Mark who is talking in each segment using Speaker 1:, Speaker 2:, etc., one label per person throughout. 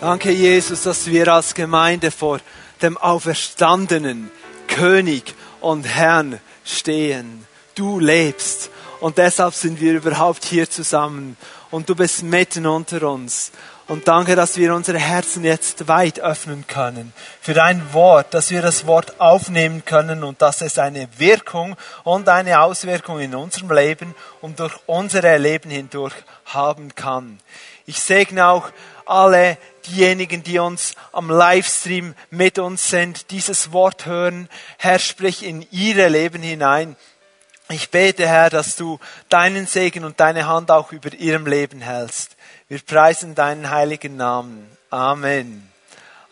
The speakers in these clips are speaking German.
Speaker 1: Danke, Jesus, dass wir als Gemeinde vor dem auferstandenen König und Herrn stehen. Du lebst und deshalb sind wir überhaupt hier zusammen und du bist mitten unter uns. Und danke, dass wir unsere Herzen jetzt weit öffnen können für dein Wort, dass wir das Wort aufnehmen können und dass es eine Wirkung und eine Auswirkung in unserem Leben und durch unser Leben hindurch haben kann. Ich segne auch alle diejenigen, die uns am Livestream mit uns sind, dieses Wort hören. Herr, sprich in ihre Leben hinein. Ich bete, Herr, dass du deinen Segen und deine Hand auch über ihrem Leben hältst. Wir preisen deinen heiligen Namen. Amen.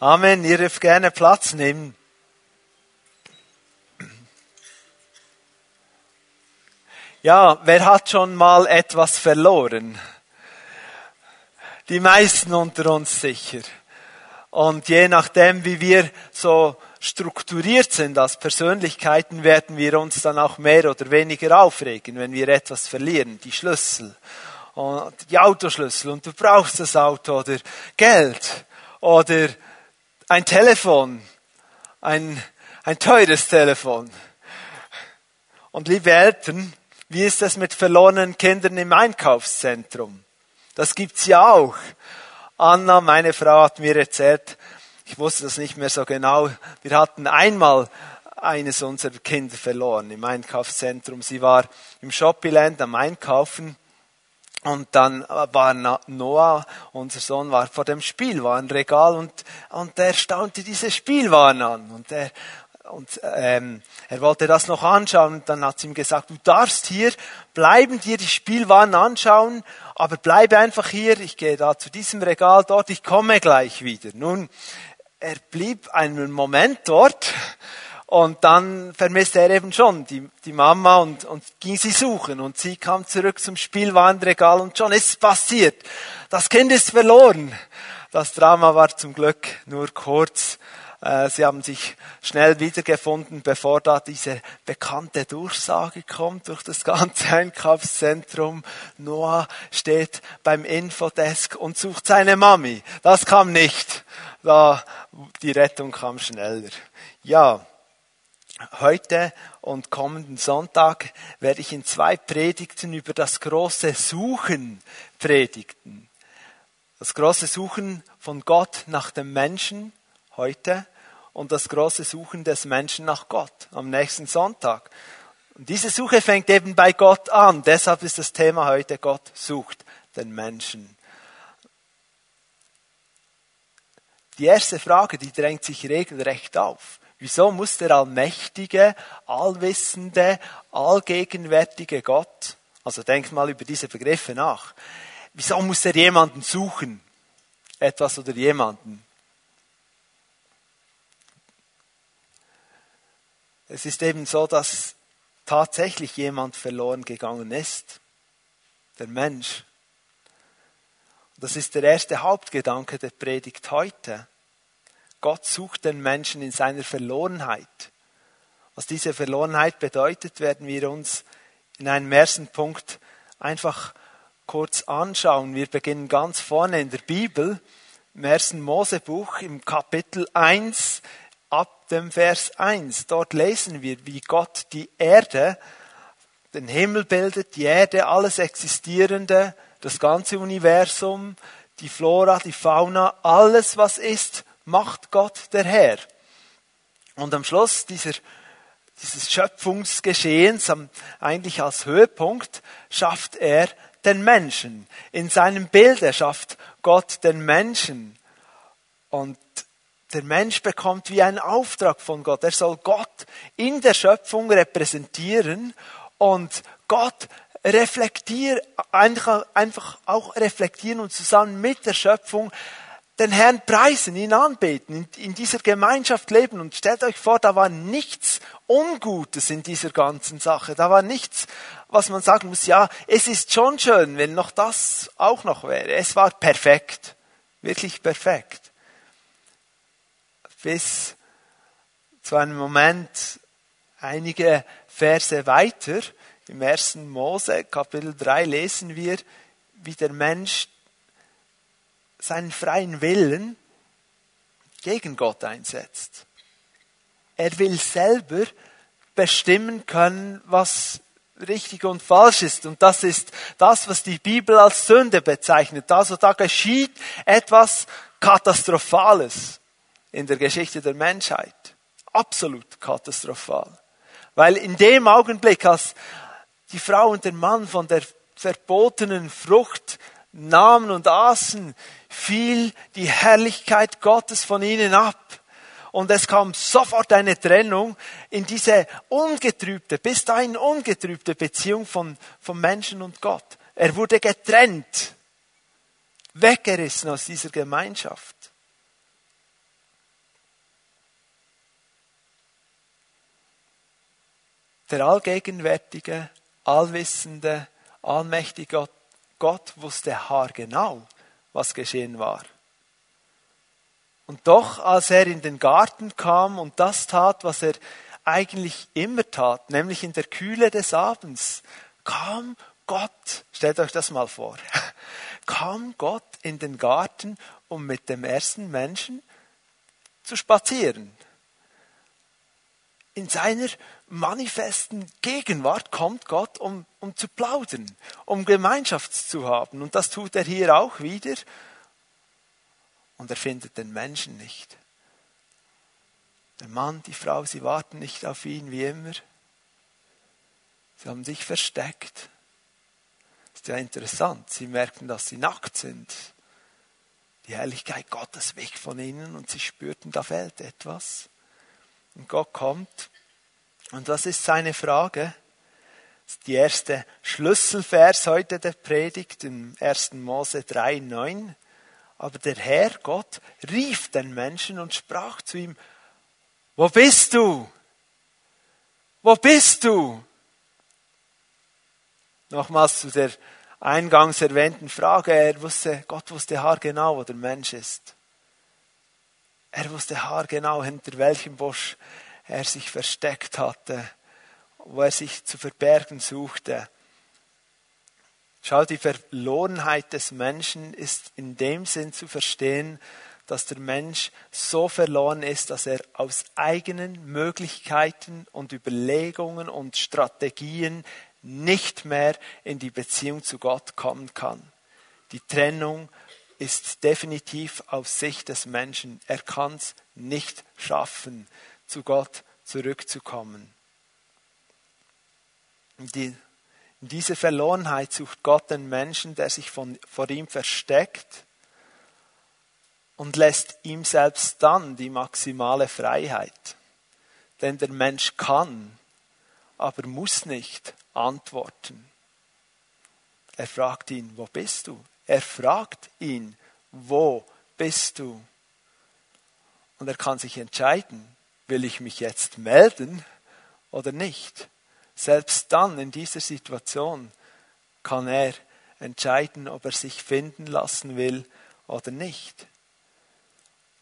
Speaker 1: Amen. Ihr dürft gerne Platz nehmen. Ja, wer hat schon mal etwas verloren? Die meisten unter uns sicher. Und je nachdem, wie wir so strukturiert sind als Persönlichkeiten, werden wir uns dann auch mehr oder weniger aufregen, wenn wir etwas verlieren. Die Schlüssel und die Autoschlüssel und du brauchst das Auto oder Geld oder ein Telefon, ein, ein teures Telefon. Und liebe Eltern, wie ist es mit verlorenen Kindern im Einkaufszentrum? Das gibt's ja auch. Anna, meine Frau, hat mir erzählt, ich wusste das nicht mehr so genau, wir hatten einmal eines unserer Kinder verloren im Einkaufszentrum. Sie war im Shoppingland am Einkaufen und dann war Noah, unser Sohn, war vor dem Spielwarenregal und, und er staunte diese Spielwaren an und er, und ähm, er wollte das noch anschauen und dann hat sie ihm gesagt, du darfst hier bleiben, dir die Spielwaren anschauen, aber bleibe einfach hier, ich gehe da zu diesem Regal dort, ich komme gleich wieder. Nun, er blieb einen Moment dort und dann vermisste er eben schon die, die Mama und, und ging sie suchen und sie kam zurück zum Spielwarenregal und schon ist es passiert. Das Kind ist verloren. Das Drama war zum Glück nur kurz sie haben sich schnell wiedergefunden, bevor da diese bekannte Durchsage kommt durch das ganze Einkaufszentrum. Noah steht beim Infodesk und sucht seine Mami. Das kam nicht. Da, die Rettung kam schneller. Ja. Heute und kommenden Sonntag werde ich in zwei Predigten über das große Suchen predigten. Das große Suchen von Gott nach dem Menschen heute und das große Suchen des Menschen nach Gott am nächsten Sonntag. Und diese Suche fängt eben bei Gott an. Deshalb ist das Thema heute, Gott sucht den Menschen. Die erste Frage, die drängt sich regelrecht auf. Wieso muss der allmächtige, allwissende, allgegenwärtige Gott, also denkt mal über diese Begriffe nach, wieso muss er jemanden suchen? Etwas oder jemanden? Es ist eben so, dass tatsächlich jemand verloren gegangen ist. Der Mensch. Das ist der erste Hauptgedanke der Predigt heute. Gott sucht den Menschen in seiner Verlorenheit. Was diese Verlorenheit bedeutet, werden wir uns in einem ersten Punkt einfach kurz anschauen. Wir beginnen ganz vorne in der Bibel, im ersten Mosebuch, im Kapitel 1, ab dem Vers 1. Dort lesen wir, wie Gott die Erde, den Himmel bildet, die Erde, alles Existierende, das ganze Universum, die Flora, die Fauna, alles was ist, macht Gott der Herr. Und am Schluss dieser, dieses Schöpfungsgeschehens, eigentlich als Höhepunkt, schafft er den Menschen. In seinem Bild erschafft Gott den Menschen. Und der Mensch bekommt wie einen Auftrag von Gott. Er soll Gott in der Schöpfung repräsentieren und Gott reflektieren, einfach auch reflektieren und zusammen mit der Schöpfung den Herrn preisen, ihn anbeten, in, dieser Gemeinschaft leben. Und stellt euch vor, da war nichts Ungutes in dieser ganzen Sache. Da war nichts, was man sagen muss, ja, es ist schon schön, wenn noch das auch noch wäre. Es war perfekt. Wirklich perfekt bis zu einem Moment einige Verse weiter. Im ersten Mose, Kapitel 3, lesen wir, wie der Mensch seinen freien Willen gegen Gott einsetzt. Er will selber bestimmen können, was richtig und falsch ist. Und das ist das, was die Bibel als Sünde bezeichnet. Also da geschieht etwas Katastrophales in der Geschichte der Menschheit. Absolut katastrophal. Weil in dem Augenblick, als die Frau und der Mann von der verbotenen Frucht nahmen und aßen, fiel die Herrlichkeit Gottes von ihnen ab. Und es kam sofort eine Trennung in diese ungetrübte, bis dahin ungetrübte Beziehung von, von Menschen und Gott. Er wurde getrennt, weggerissen aus dieser Gemeinschaft. Der allgegenwärtige, allwissende, allmächtige Gott, Gott wusste haargenau, was geschehen war. Und doch, als er in den Garten kam und das tat, was er eigentlich immer tat, nämlich in der Kühle des Abends, kam Gott, stellt euch das mal vor, kam Gott in den Garten, um mit dem ersten Menschen zu spazieren in seiner manifesten Gegenwart kommt Gott, um, um zu plaudern, um Gemeinschaft zu haben. Und das tut er hier auch wieder. Und er findet den Menschen nicht. Der Mann, die Frau, sie warten nicht auf ihn wie immer. Sie haben sich versteckt. Ist ja interessant. Sie merken, dass sie nackt sind. Die Herrlichkeit Gottes weg von ihnen und sie spürten, da fehlt etwas. Und Gott kommt. Und was ist seine Frage? Das ist die erste Schlüsselvers heute der Predigt im 1. Mose 3, 9. Aber der Herr Gott rief den Menschen und sprach zu ihm, wo bist du? Wo bist du? Nochmals zu der eingangs erwähnten Frage. Er wusste, Gott wusste haargenau, wo der Mensch ist. Er wusste haargenau, hinter welchem Busch er sich versteckt hatte, wo er sich zu verbergen suchte. Schau, die Verlorenheit des Menschen ist in dem Sinn zu verstehen, dass der Mensch so verloren ist, dass er aus eigenen Möglichkeiten und Überlegungen und Strategien nicht mehr in die Beziehung zu Gott kommen kann. Die Trennung ist definitiv aus Sicht des Menschen. Er kann es nicht schaffen, zu Gott zurückzukommen. Die, diese Verlorenheit sucht Gott den Menschen, der sich von, vor ihm versteckt und lässt ihm selbst dann die maximale Freiheit. Denn der Mensch kann, aber muss nicht antworten. Er fragt ihn, wo bist du? Er fragt ihn, wo bist du? Und er kann sich entscheiden, will ich mich jetzt melden oder nicht? Selbst dann in dieser Situation kann er entscheiden, ob er sich finden lassen will oder nicht.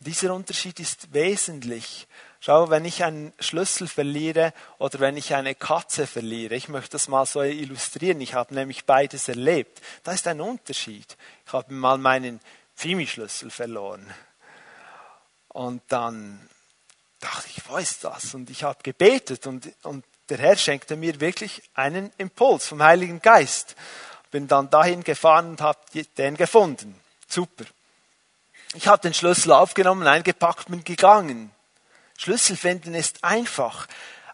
Speaker 1: Dieser Unterschied ist wesentlich. Schau, wenn ich einen Schlüssel verliere oder wenn ich eine Katze verliere, ich möchte das mal so illustrieren, ich habe nämlich beides erlebt, da ist ein Unterschied. Ich habe mal meinen Fimi-Schlüssel verloren. Und dann dachte ich, wo ist das? Und ich habe gebetet und, und der Herr schenkte mir wirklich einen Impuls vom Heiligen Geist. Bin dann dahin gefahren und habe den gefunden. Super. Ich habe den Schlüssel aufgenommen, eingepackt, bin gegangen. Schlüssel finden ist einfach.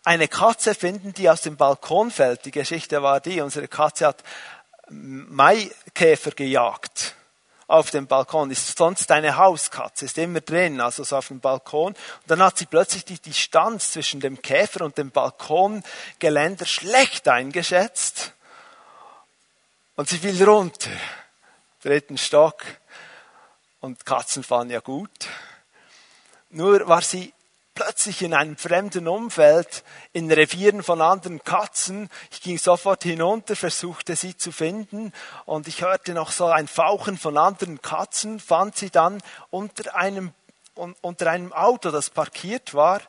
Speaker 1: Eine Katze finden, die aus dem Balkon fällt. Die Geschichte war die, unsere Katze hat Maikäfer gejagt auf dem Balkon, ist sonst eine Hauskatze, ist immer drin, also so auf dem Balkon. Und dann hat sie plötzlich die Distanz zwischen dem Käfer und dem Balkongeländer schlecht eingeschätzt. Und sie fiel runter. Dritten Stock. Und Katzen fallen ja gut. Nur war sie plötzlich in einem fremden Umfeld, in Revieren von anderen Katzen. Ich ging sofort hinunter, versuchte sie zu finden und ich hörte noch so ein Fauchen von anderen Katzen, fand sie dann unter einem, unter einem Auto, das parkiert war,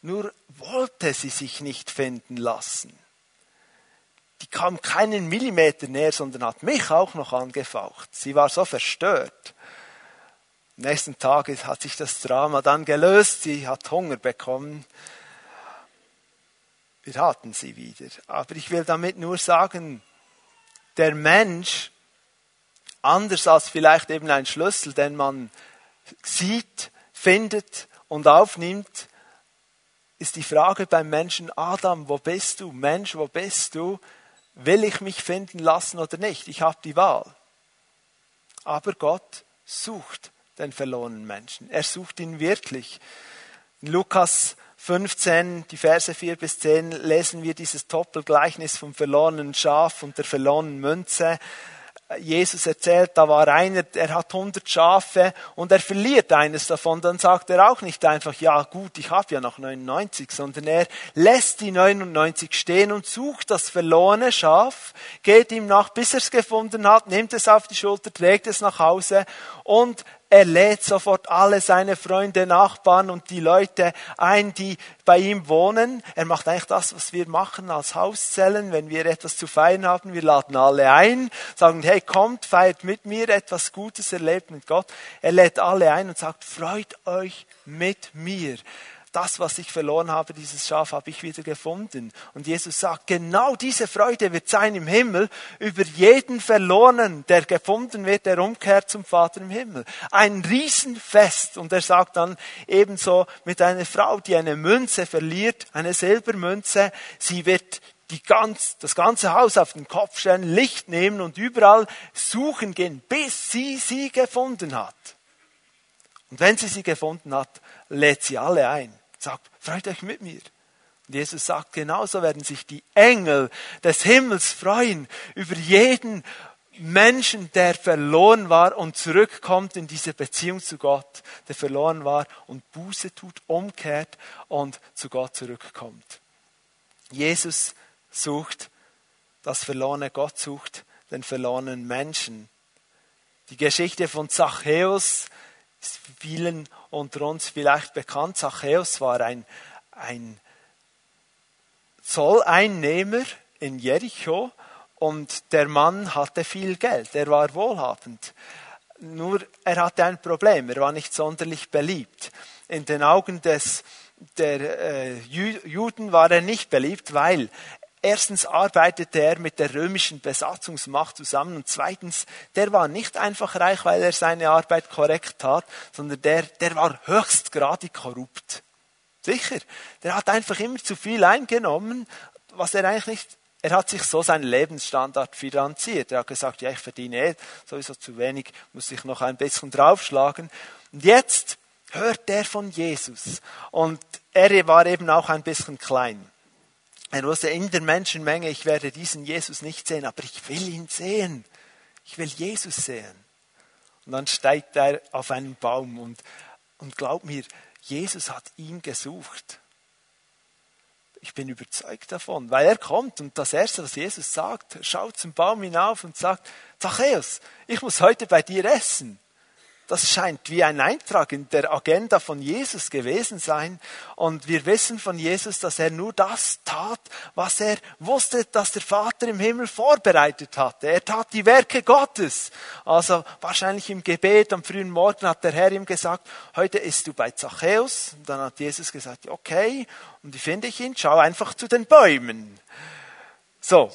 Speaker 1: nur wollte sie sich nicht finden lassen. Die kam keinen Millimeter näher, sondern hat mich auch noch angefaucht. Sie war so verstört. Nächsten Tag hat sich das Drama dann gelöst. Sie hat Hunger bekommen. Wir hatten sie wieder. Aber ich will damit nur sagen, der Mensch, anders als vielleicht eben ein Schlüssel, den man sieht, findet und aufnimmt, ist die Frage beim Menschen Adam, wo bist du? Mensch, wo bist du? Will ich mich finden lassen oder nicht? Ich habe die Wahl. Aber Gott sucht den verlorenen Menschen. Er sucht ihn wirklich. In Lukas 15, die Verse 4 bis 10, lesen wir dieses Doppelgleichnis vom verlorenen Schaf und der verlorenen Münze. Jesus erzählt, da war einer, er hat 100 Schafe und er verliert eines davon, dann sagt er auch nicht einfach, ja gut, ich habe ja noch 99, sondern er lässt die 99 stehen und sucht das verlorene Schaf, geht ihm nach, bis er es gefunden hat, nimmt es auf die Schulter, trägt es nach Hause und er lädt sofort alle seine Freunde, Nachbarn und die Leute ein, die bei ihm wohnen. Er macht eigentlich das, was wir machen als Hauszellen, wenn wir etwas zu feiern haben. Wir laden alle ein, sagen, hey, kommt, feiert mit mir etwas Gutes erlebt mit Gott. Er lädt alle ein und sagt, freut euch mit mir das, was ich verloren habe, dieses Schaf habe ich wieder gefunden. Und Jesus sagt, genau diese Freude wird sein im Himmel über jeden Verlorenen, der gefunden wird, der umkehrt zum Vater im Himmel. Ein Riesenfest. Und er sagt dann ebenso mit einer Frau, die eine Münze verliert, eine Silbermünze, sie wird die ganz, das ganze Haus auf den Kopf stellen, Licht nehmen und überall suchen gehen, bis sie sie gefunden hat. Und wenn sie sie gefunden hat, lädt sie alle ein sagt, freut euch mit mir. Und Jesus sagt, genauso werden sich die Engel des Himmels freuen über jeden Menschen, der verloren war und zurückkommt in diese Beziehung zu Gott, der verloren war und Buße tut, umkehrt und zu Gott zurückkommt. Jesus sucht das verlorene, Gott sucht den verlorenen Menschen. Die Geschichte von Zachäus ist vielen unter uns vielleicht bekannt. Zachäus war ein, ein Zolleinnehmer in Jericho und der Mann hatte viel Geld, er war wohlhabend. Nur er hatte ein Problem, er war nicht sonderlich beliebt. In den Augen des, der äh, Juden war er nicht beliebt, weil Erstens arbeitete er mit der römischen Besatzungsmacht zusammen und zweitens, der war nicht einfach reich, weil er seine Arbeit korrekt tat, sondern der, der war höchstgradig korrupt. Sicher, der hat einfach immer zu viel eingenommen, was er eigentlich nicht, er hat sich so seinen Lebensstandard finanziert. Er hat gesagt, ja, ich verdiene eh sowieso zu wenig, muss ich noch ein bisschen draufschlagen. Und jetzt hört er von Jesus und er war eben auch ein bisschen klein. Er wusste in der Menschenmenge, ich werde diesen Jesus nicht sehen, aber ich will ihn sehen. Ich will Jesus sehen. Und dann steigt er auf einen Baum und, und glaub mir, Jesus hat ihn gesucht. Ich bin überzeugt davon, weil er kommt und das Erste, was Jesus sagt, schaut zum Baum hinauf und sagt, Zachäus, ich muss heute bei dir essen. Das scheint wie ein Eintrag in der Agenda von Jesus gewesen sein. Und wir wissen von Jesus, dass er nur das tat, was er wusste, dass der Vater im Himmel vorbereitet hatte. Er tat die Werke Gottes. Also wahrscheinlich im Gebet am frühen Morgen hat der Herr ihm gesagt, heute isst du bei Zachäus. Und dann hat Jesus gesagt, okay. Und wie finde ich ihn? Schau einfach zu den Bäumen. So,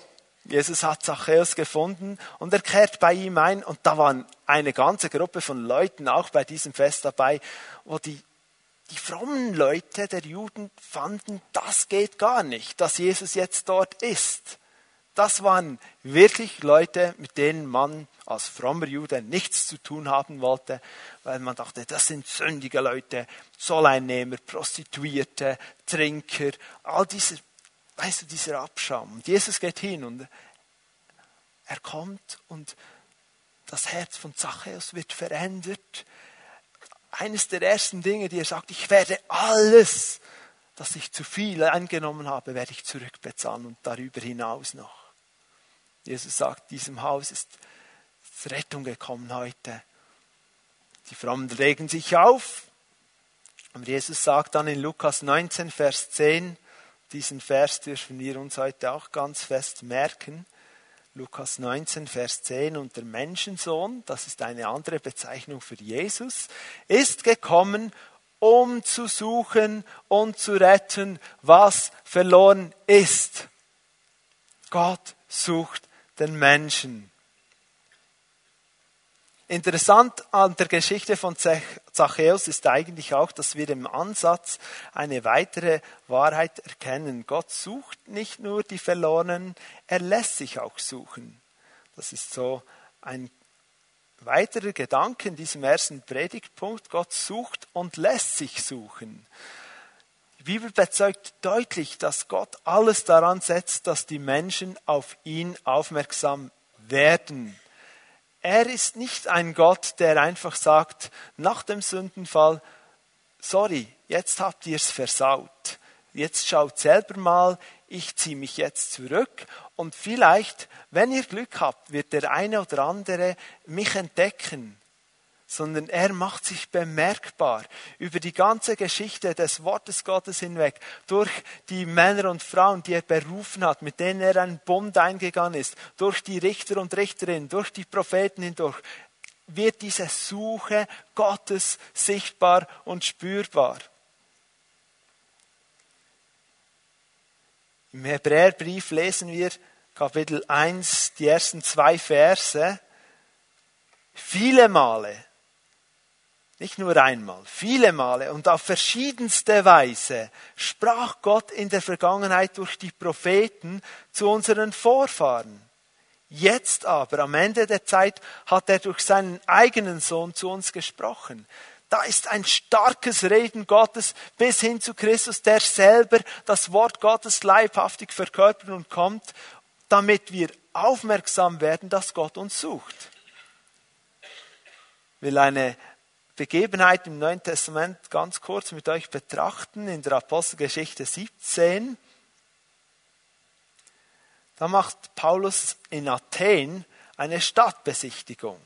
Speaker 1: Jesus hat Zachäus gefunden und er kehrt bei ihm ein und da waren eine ganze Gruppe von Leuten auch bei diesem Fest dabei, wo die, die frommen Leute der Juden fanden, das geht gar nicht, dass Jesus jetzt dort ist. Das waren wirklich Leute, mit denen man als frommer Jude nichts zu tun haben wollte, weil man dachte, das sind sündige Leute, Zolleinnehmer, Prostituierte, Trinker, all diese weißt du, dieser Abschaum. Und Jesus geht hin und er kommt und das Herz von Zachäus wird verändert. Eines der ersten Dinge, die er sagt, ich werde alles, das ich zu viel eingenommen habe, werde ich zurückbezahlen und darüber hinaus noch. Jesus sagt, diesem Haus ist Rettung gekommen heute. Die Frommen regen sich auf. Und Jesus sagt dann in Lukas 19, Vers 10, diesen Vers dürfen wir uns heute auch ganz fest merken. Lukas 19, Vers 10, und der Menschensohn, das ist eine andere Bezeichnung für Jesus, ist gekommen, um zu suchen und zu retten, was verloren ist. Gott sucht den Menschen. Interessant an der Geschichte von Zachäus ist eigentlich auch, dass wir im Ansatz eine weitere Wahrheit erkennen. Gott sucht nicht nur die Verlorenen, er lässt sich auch suchen. Das ist so ein weiterer Gedanke in diesem ersten Predigtpunkt. Gott sucht und lässt sich suchen. Die Bibel bezeugt deutlich, dass Gott alles daran setzt, dass die Menschen auf ihn aufmerksam werden. Er ist nicht ein Gott, der einfach sagt, nach dem Sündenfall, sorry, jetzt habt ihr es versaut. Jetzt schaut selber mal, ich ziehe mich jetzt zurück und vielleicht, wenn ihr Glück habt, wird der eine oder andere mich entdecken sondern er macht sich bemerkbar über die ganze Geschichte des Wortes Gottes hinweg, durch die Männer und Frauen, die er berufen hat, mit denen er einen Bund eingegangen ist, durch die Richter und Richterinnen, durch die Propheten hindurch, wird diese Suche Gottes sichtbar und spürbar. Im Hebräerbrief lesen wir Kapitel 1, die ersten zwei Verse. Viele Male nicht nur einmal, viele Male und auf verschiedenste Weise sprach Gott in der Vergangenheit durch die Propheten zu unseren Vorfahren. Jetzt aber, am Ende der Zeit, hat er durch seinen eigenen Sohn zu uns gesprochen. Da ist ein starkes Reden Gottes bis hin zu Christus, der selber das Wort Gottes leibhaftig verkörpert und kommt, damit wir aufmerksam werden, dass Gott uns sucht. Will eine Begebenheit im Neuen Testament ganz kurz mit euch betrachten, in der Apostelgeschichte 17. Da macht Paulus in Athen eine Stadtbesichtigung.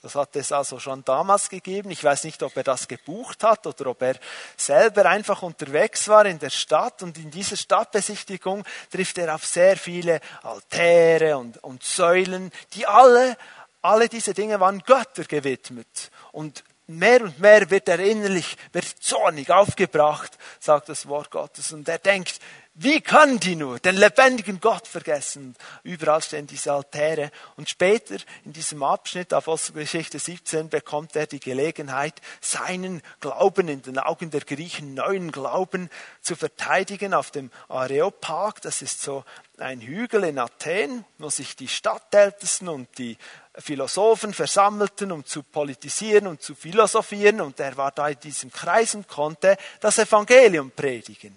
Speaker 1: Das hat es also schon damals gegeben. Ich weiß nicht, ob er das gebucht hat oder ob er selber einfach unterwegs war in der Stadt. Und in dieser Stadtbesichtigung trifft er auf sehr viele Altäre und, und Säulen, die alle, alle diese Dinge waren Götter gewidmet. Und mehr und mehr wird er innerlich, wird zornig aufgebracht, sagt das Wort Gottes. Und er denkt, wie können die nur den lebendigen Gott vergessen? Überall stehen diese Altäre. Und später in diesem Abschnitt, Apostelgeschichte 17, bekommt er die Gelegenheit, seinen Glauben in den Augen der Griechen, neuen Glauben zu verteidigen auf dem Areopag. Das ist so ein Hügel in Athen, wo sich die Stadtältesten und die Philosophen versammelten, um zu politisieren und zu philosophieren. Und er war da in diesem Kreis und konnte das Evangelium predigen.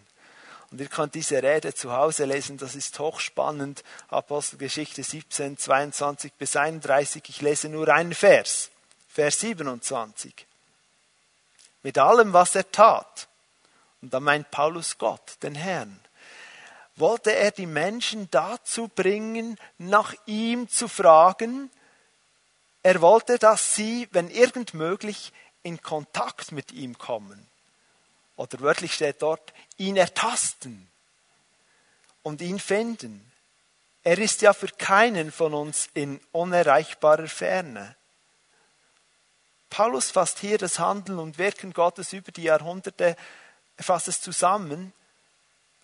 Speaker 1: Und ihr könnt diese Rede zu Hause lesen, das ist hochspannend. Apostelgeschichte 17, 22 bis 31. Ich lese nur einen Vers. Vers 27. Mit allem, was er tat, und da meint Paulus Gott, den Herrn, wollte er die Menschen dazu bringen, nach ihm zu fragen. Er wollte, dass sie, wenn irgend möglich, in Kontakt mit ihm kommen. Oder wörtlich steht dort, ihn ertasten und ihn finden. Er ist ja für keinen von uns in unerreichbarer Ferne. Paulus fasst hier das Handeln und Wirken Gottes über die Jahrhunderte, er fasst es zusammen.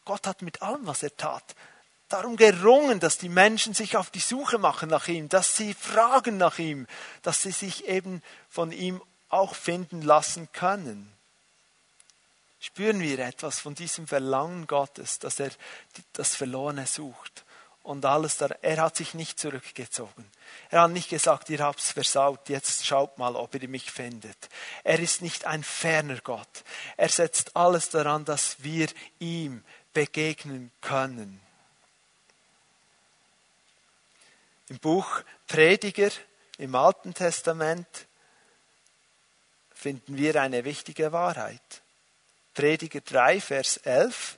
Speaker 1: Gott hat mit allem, was er tat, darum gerungen, dass die Menschen sich auf die Suche machen nach ihm, dass sie fragen nach ihm, dass sie sich eben von ihm auch finden lassen können spüren wir etwas von diesem Verlangen Gottes, dass er das Verlorene sucht. Und alles da, er hat sich nicht zurückgezogen. Er hat nicht gesagt, ihr habt's versaut, jetzt schaut mal, ob ihr mich findet. Er ist nicht ein ferner Gott. Er setzt alles daran, dass wir ihm begegnen können. Im Buch Prediger im Alten Testament finden wir eine wichtige Wahrheit. Prediger 3, Vers 11.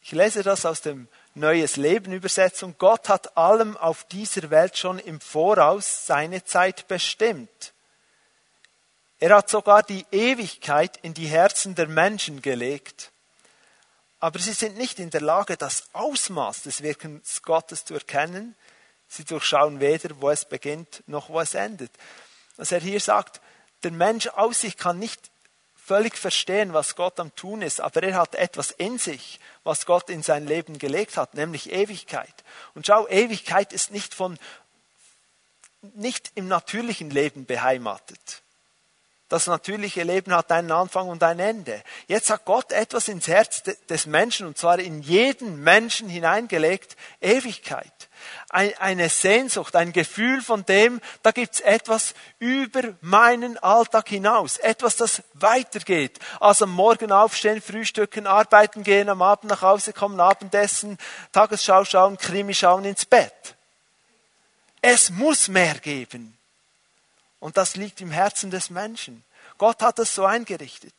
Speaker 1: Ich lese das aus dem Neues Leben Übersetzung. Gott hat allem auf dieser Welt schon im Voraus seine Zeit bestimmt. Er hat sogar die Ewigkeit in die Herzen der Menschen gelegt. Aber sie sind nicht in der Lage, das Ausmaß des Wirkens Gottes zu erkennen. Sie durchschauen weder, wo es beginnt, noch wo es endet. Was er hier sagt, der Mensch aus sich kann nicht völlig verstehen, was Gott am Tun ist, aber er hat etwas in sich, was Gott in sein Leben gelegt hat, nämlich Ewigkeit. Und schau, Ewigkeit ist nicht von, nicht im natürlichen Leben beheimatet. Das natürliche Leben hat einen Anfang und ein Ende. Jetzt hat Gott etwas ins Herz des Menschen, und zwar in jeden Menschen hineingelegt, Ewigkeit. Eine Sehnsucht, ein Gefühl von dem, da gibt's etwas über meinen Alltag hinaus. Etwas, das weitergeht. Also am Morgen aufstehen, frühstücken, arbeiten gehen, am Abend nach Hause kommen, Abendessen, Tagesschau schauen, Krimi schauen, ins Bett. Es muss mehr geben. Und das liegt im Herzen des Menschen. Gott hat es so eingerichtet,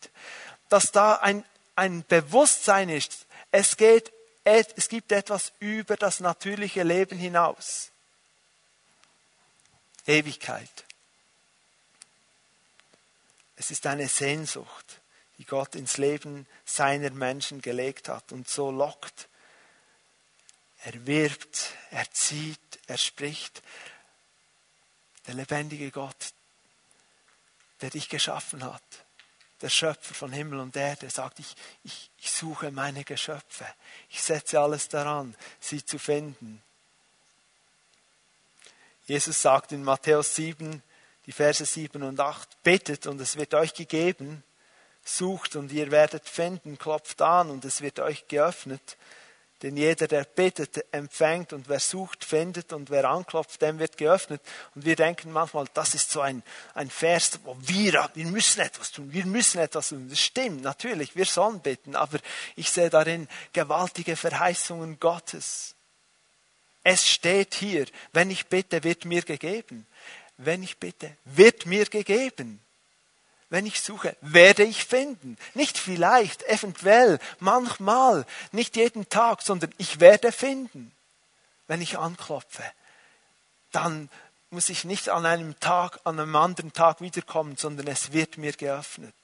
Speaker 1: dass da ein, ein Bewusstsein ist. Es geht, es gibt etwas über das natürliche Leben hinaus. Ewigkeit. Es ist eine Sehnsucht, die Gott ins Leben seiner Menschen gelegt hat und so lockt. Er wirbt, er zieht, er spricht. Der lebendige Gott, der dich geschaffen hat, der Schöpfer von Himmel und Erde, sagt, ich, ich, ich suche meine Geschöpfe. Ich setze alles daran, sie zu finden. Jesus sagt in Matthäus 7, die Verse 7 und 8, bittet und es wird euch gegeben, sucht und ihr werdet finden, klopft an und es wird euch geöffnet. Denn jeder, der bittet, empfängt und wer sucht, findet und wer anklopft, dem wird geöffnet. Und wir denken manchmal, das ist so ein, ein Vers, wo wir, wir müssen etwas tun, wir müssen etwas tun. Das stimmt, natürlich, wir sollen bitten, aber ich sehe darin gewaltige Verheißungen Gottes. Es steht hier, wenn ich bitte, wird mir gegeben. Wenn ich bitte, wird mir gegeben. Wenn ich suche, werde ich finden. Nicht vielleicht, eventuell, manchmal, nicht jeden Tag, sondern ich werde finden. Wenn ich anklopfe, dann muss ich nicht an einem Tag, an einem anderen Tag wiederkommen, sondern es wird mir geöffnet.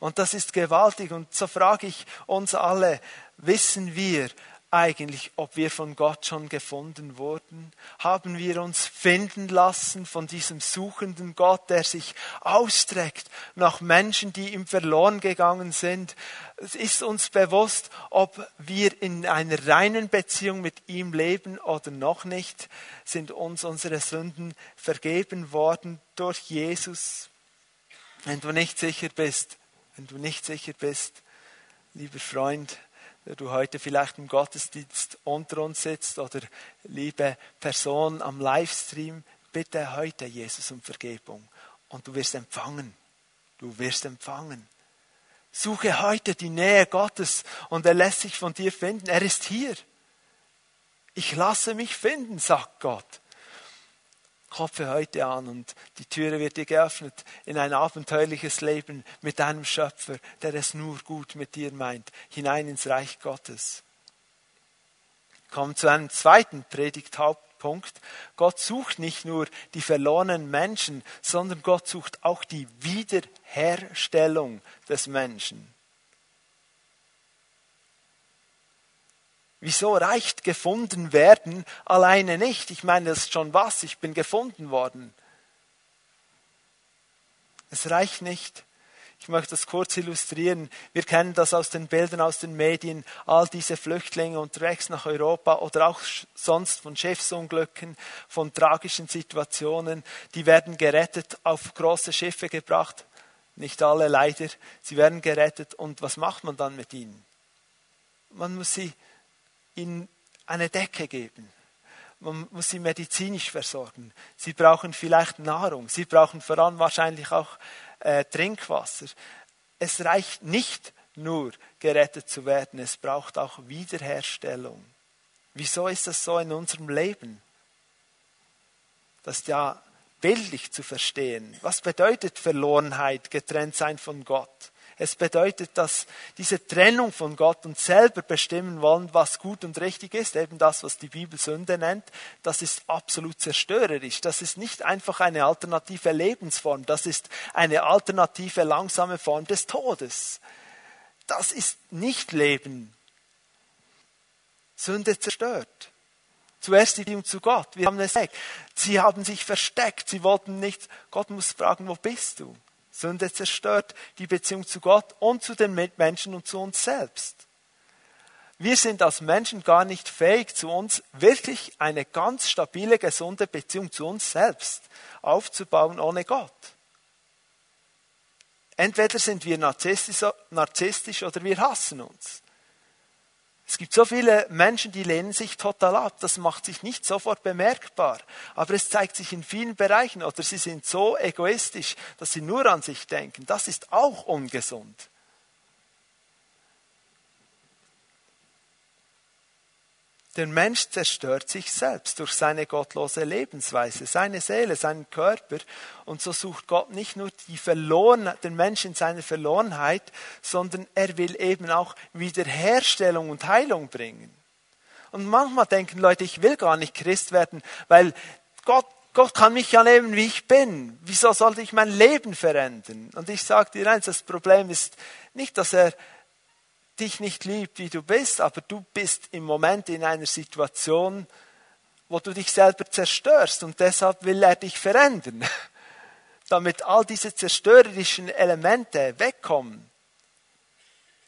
Speaker 1: Und das ist gewaltig. Und so frage ich uns alle, wissen wir, eigentlich, ob wir von Gott schon gefunden wurden? Haben wir uns finden lassen von diesem suchenden Gott, der sich ausstreckt nach Menschen, die ihm verloren gegangen sind? Es ist uns bewusst, ob wir in einer reinen Beziehung mit ihm leben oder noch nicht? Sind uns unsere Sünden vergeben worden durch Jesus? Wenn du nicht sicher bist, wenn du nicht sicher bist, lieber Freund, der du heute vielleicht im Gottesdienst unter uns sitzt oder liebe Person am Livestream, bitte heute Jesus um Vergebung und du wirst empfangen. Du wirst empfangen. Suche heute die Nähe Gottes und er lässt sich von dir finden. Er ist hier. Ich lasse mich finden, sagt Gott. Klopfe heute an und die Türe wird dir geöffnet in ein abenteuerliches Leben mit deinem Schöpfer, der es nur gut mit dir meint, hinein ins Reich Gottes. Kommen zu einem zweiten Predigthauptpunkt. Gott sucht nicht nur die verlorenen Menschen, sondern Gott sucht auch die Wiederherstellung des Menschen. Wieso reicht gefunden werden alleine nicht? Ich meine, das ist schon was, ich bin gefunden worden. Es reicht nicht. Ich möchte das kurz illustrieren. Wir kennen das aus den Bildern aus den Medien, all diese Flüchtlinge unterwegs nach Europa oder auch sonst von Schiffsunglücken, von tragischen Situationen, die werden gerettet, auf große Schiffe gebracht. Nicht alle leider. Sie werden gerettet. Und was macht man dann mit ihnen? Man muss sie ihnen eine Decke geben. Man muss sie medizinisch versorgen. Sie brauchen vielleicht Nahrung. Sie brauchen vor allem wahrscheinlich auch äh, Trinkwasser. Es reicht nicht nur gerettet zu werden, es braucht auch Wiederherstellung. Wieso ist das so in unserem Leben? Das ist ja bildlich zu verstehen. Was bedeutet Verlorenheit, getrennt sein von Gott? Es bedeutet, dass diese Trennung von Gott und selber bestimmen wollen, was gut und richtig ist, eben das, was die Bibel Sünde nennt, das ist absolut zerstörerisch. Das ist nicht einfach eine alternative Lebensform, das ist eine alternative langsame Form des Todes. Das ist nicht Leben. Sünde zerstört. Zuerst die Beziehung zu Gott. Wir haben es gesagt. Sie haben sich versteckt. Sie wollten nicht, Gott muss fragen, wo bist du? Sünde zerstört die Beziehung zu Gott und zu den Mitmenschen und zu uns selbst. Wir sind als Menschen gar nicht fähig, zu uns wirklich eine ganz stabile, gesunde Beziehung zu uns selbst aufzubauen ohne Gott. Entweder sind wir narzisstisch, oder wir hassen uns. Es gibt so viele Menschen, die lehnen sich total ab. Das macht sich nicht sofort bemerkbar. Aber es zeigt sich in vielen Bereichen. Oder sie sind so egoistisch, dass sie nur an sich denken. Das ist auch ungesund. Der Mensch zerstört sich selbst durch seine gottlose Lebensweise, seine Seele, seinen Körper. Und so sucht Gott nicht nur die Verloren, den Menschen in seiner Verlorenheit, sondern er will eben auch Wiederherstellung und Heilung bringen. Und manchmal denken Leute, ich will gar nicht Christ werden, weil Gott, Gott kann mich ja nehmen, wie ich bin. Wieso sollte ich mein Leben verändern? Und ich sage dir eins, das Problem ist nicht, dass er dich nicht liebt, wie du bist, aber du bist im Moment in einer Situation, wo du dich selber zerstörst und deshalb will er dich verändern, damit all diese zerstörerischen Elemente wegkommen.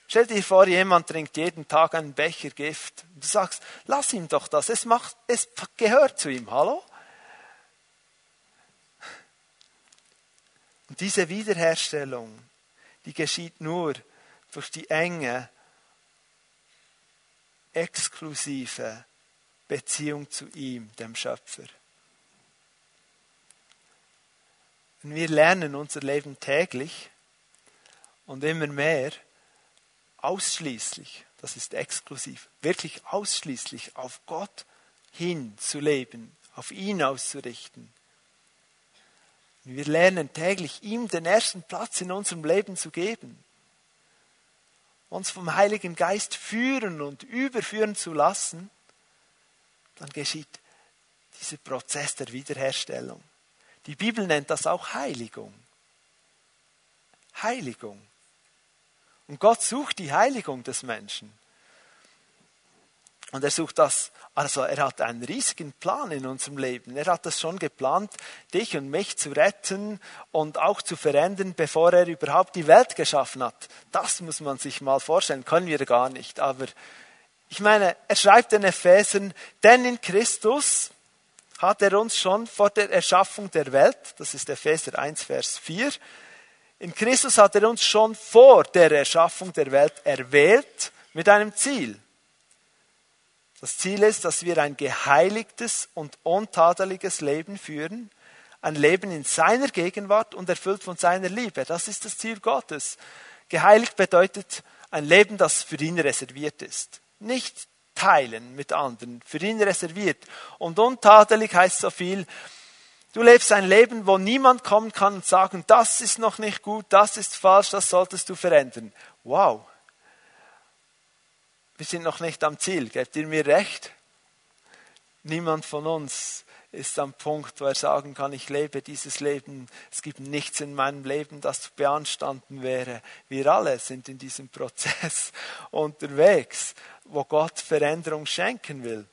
Speaker 1: Stell dir vor, jemand trinkt jeden Tag einen Becher Gift. Du sagst, lass ihm doch das, es, macht, es gehört zu ihm, hallo? Und diese Wiederherstellung, die geschieht nur durch die Enge exklusive Beziehung zu ihm, dem Schöpfer. Und wir lernen unser Leben täglich und immer mehr ausschließlich, das ist exklusiv, wirklich ausschließlich auf Gott hin zu leben, auf ihn auszurichten. Wir lernen täglich, ihm den ersten Platz in unserem Leben zu geben uns vom Heiligen Geist führen und überführen zu lassen, dann geschieht dieser Prozess der Wiederherstellung. Die Bibel nennt das auch Heiligung. Heiligung. Und Gott sucht die Heiligung des Menschen. Und er sucht das, also er hat einen riesigen Plan in unserem Leben. Er hat das schon geplant, dich und mich zu retten und auch zu verändern, bevor er überhaupt die Welt geschaffen hat. Das muss man sich mal vorstellen, können wir gar nicht. Aber ich meine, er schreibt den Ephesern, denn in Christus hat er uns schon vor der Erschaffung der Welt, das ist Epheser 1, Vers 4, in Christus hat er uns schon vor der Erschaffung der Welt erwählt mit einem Ziel das Ziel ist, dass wir ein geheiligtes und untadeliges Leben führen, ein Leben in seiner Gegenwart und erfüllt von seiner Liebe. Das ist das Ziel Gottes. Geheiligt bedeutet ein Leben, das für ihn reserviert ist. Nicht teilen mit anderen, für ihn reserviert. Und untadelig heißt so viel, du lebst ein Leben, wo niemand kommen kann und sagen, das ist noch nicht gut, das ist falsch, das solltest du verändern. Wow, wir sind noch nicht am Ziel. Gebt ihr mir recht? Niemand von uns ist am Punkt, wo er sagen kann, ich lebe dieses Leben, es gibt nichts in meinem Leben, das zu beanstanden wäre. Wir alle sind in diesem Prozess unterwegs, wo Gott Veränderung schenken will.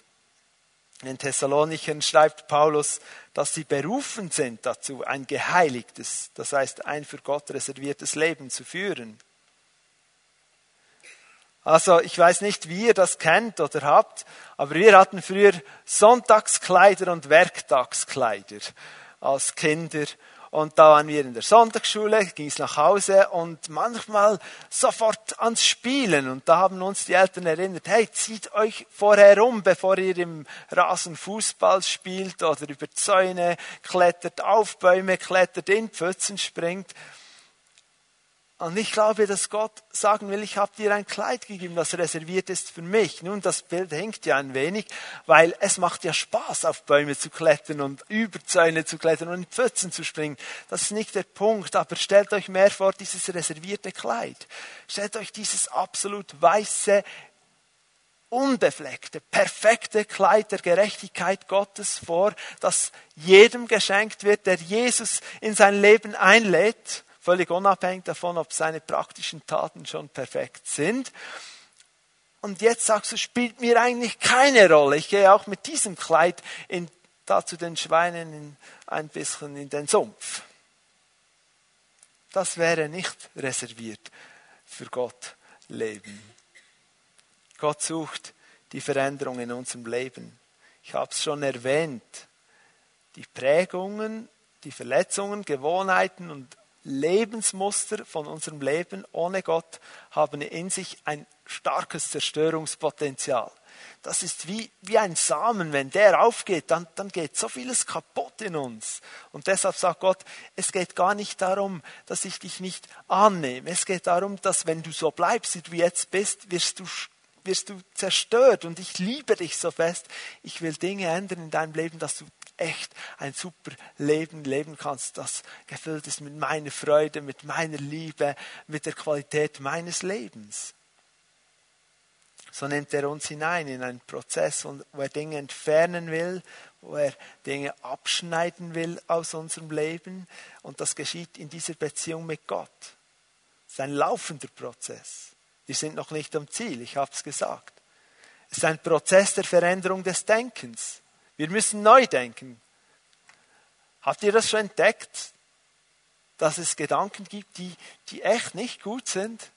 Speaker 1: In Thessalonichern schreibt Paulus, dass sie berufen sind dazu, ein geheiligtes, das heißt ein für Gott reserviertes Leben zu führen. Also ich weiß nicht, wie ihr das kennt oder habt, aber wir hatten früher Sonntagskleider und Werktagskleider als Kinder. Und da waren wir in der Sonntagsschule, ging es nach Hause und manchmal sofort ans Spielen. Und da haben uns die Eltern erinnert, hey, zieht euch vorher um, bevor ihr im Rasen Fußball spielt oder über Zäune klettert, auf Bäume klettert, in Pfützen springt. Und ich glaube, dass Gott sagen will, ich habe dir ein Kleid gegeben, das reserviert ist für mich. Nun, das Bild hängt ja ein wenig, weil es macht ja Spaß, auf Bäume zu klettern und über Zäune zu klettern und in Pfützen zu springen. Das ist nicht der Punkt, aber stellt euch mehr vor, dieses reservierte Kleid. Stellt euch dieses absolut weiße, unbefleckte, perfekte Kleid der Gerechtigkeit Gottes vor, das jedem geschenkt wird, der Jesus in sein Leben einlädt völlig unabhängig davon, ob seine praktischen Taten schon perfekt sind. und jetzt sagst du, spielt mir eigentlich keine Rolle. Ich gehe auch mit diesem Kleid in, da zu den Schweinen in, ein bisschen in den Sumpf. Das wäre nicht reserviert für Gott leben. Gott sucht die Veränderung in unserem Leben. Ich habe es schon erwähnt. Die Prägungen, die Verletzungen, Gewohnheiten und Lebensmuster von unserem Leben ohne Gott haben in sich ein starkes Zerstörungspotenzial. Das ist wie, wie ein Samen. Wenn der aufgeht, dann, dann geht so vieles kaputt in uns. Und deshalb sagt Gott, es geht gar nicht darum, dass ich dich nicht annehme. Es geht darum, dass wenn du so bleibst, wie du jetzt bist, wirst du wirst du zerstört und ich liebe dich so fest. Ich will Dinge ändern in deinem Leben, dass du echt ein super Leben leben kannst, das gefüllt ist mit meiner Freude, mit meiner Liebe, mit der Qualität meines Lebens. So nimmt er uns hinein in einen Prozess, wo er Dinge entfernen will, wo er Dinge abschneiden will aus unserem Leben. Und das geschieht in dieser Beziehung mit Gott. Es ist ein laufender Prozess. Wir sind noch nicht am Ziel, ich habe es gesagt. Es ist ein Prozess der Veränderung des Denkens. Wir müssen neu denken. Habt ihr das schon entdeckt, dass es Gedanken gibt, die, die echt nicht gut sind?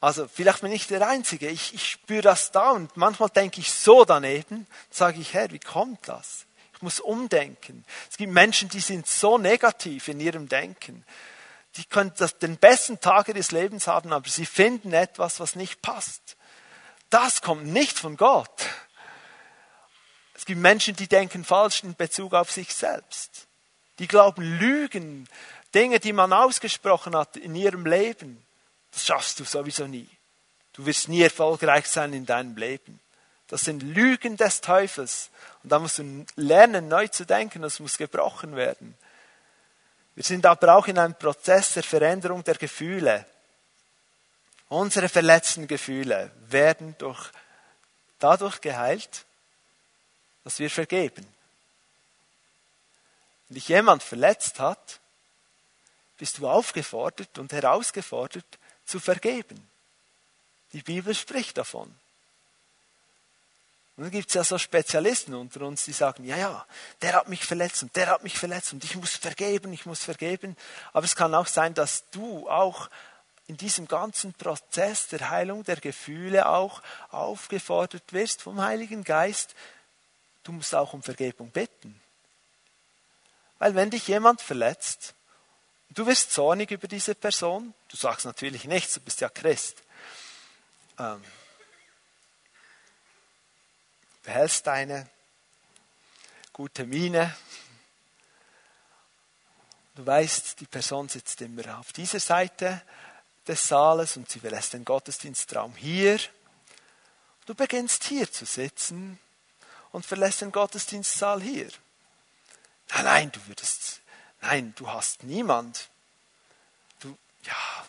Speaker 1: Also vielleicht bin ich der Einzige. Ich, ich spüre das da und manchmal denke ich so daneben, sage ich, Herr, wie kommt das? Ich muss umdenken. Es gibt Menschen, die sind so negativ in ihrem Denken. Die können das, den besten Tag ihres Lebens haben, aber sie finden etwas, was nicht passt. Das kommt nicht von Gott. Es gibt Menschen, die denken falsch in Bezug auf sich selbst. Die glauben Lügen, Dinge, die man ausgesprochen hat in ihrem Leben. Das schaffst du sowieso nie. Du wirst nie erfolgreich sein in deinem Leben. Das sind Lügen des Teufels. Und da musst du lernen, neu zu denken. Das muss gebrochen werden. Wir sind aber auch in einem Prozess der Veränderung der Gefühle. Unsere verletzten Gefühle werden durch, dadurch geheilt, dass wir vergeben. Wenn dich jemand verletzt hat, bist du aufgefordert und herausgefordert zu vergeben. Die Bibel spricht davon. Und dann gibt es ja so Spezialisten unter uns, die sagen, ja, ja, der hat mich verletzt und der hat mich verletzt und ich muss vergeben, ich muss vergeben. Aber es kann auch sein, dass du auch in diesem ganzen Prozess der Heilung der Gefühle auch aufgefordert wirst vom Heiligen Geist, du musst auch um Vergebung bitten. Weil wenn dich jemand verletzt, du wirst zornig über diese Person, du sagst natürlich nichts, du bist ja Christ. Ähm, behältst deine gute Miene. Du weißt, die Person sitzt immer auf dieser Seite des Saales und sie verlässt den Gottesdienstraum hier. Du beginnst hier zu sitzen und verlässt den Gottesdienstsaal hier. Nein, nein, du würdest, nein, du hast niemand. Du, ja,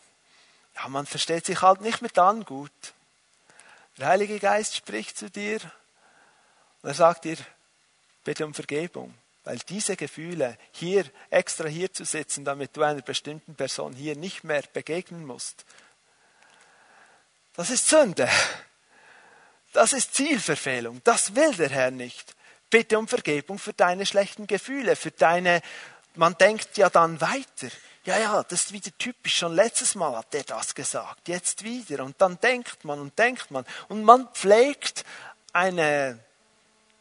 Speaker 1: ja, man versteht sich halt nicht mit dann gut. Der Heilige Geist spricht zu dir und er sagt dir, bitte um Vergebung. Weil diese Gefühle, hier extra hier zu sitzen, damit du einer bestimmten Person hier nicht mehr begegnen musst, das ist Sünde. Das ist Zielverfehlung. Das will der Herr nicht. Bitte um Vergebung für deine schlechten Gefühle, für deine, man denkt ja dann weiter. Ja, ja, das ist wieder typisch. Schon letztes Mal hat der das gesagt. Jetzt wieder. Und dann denkt man und denkt man. Und man pflegt eine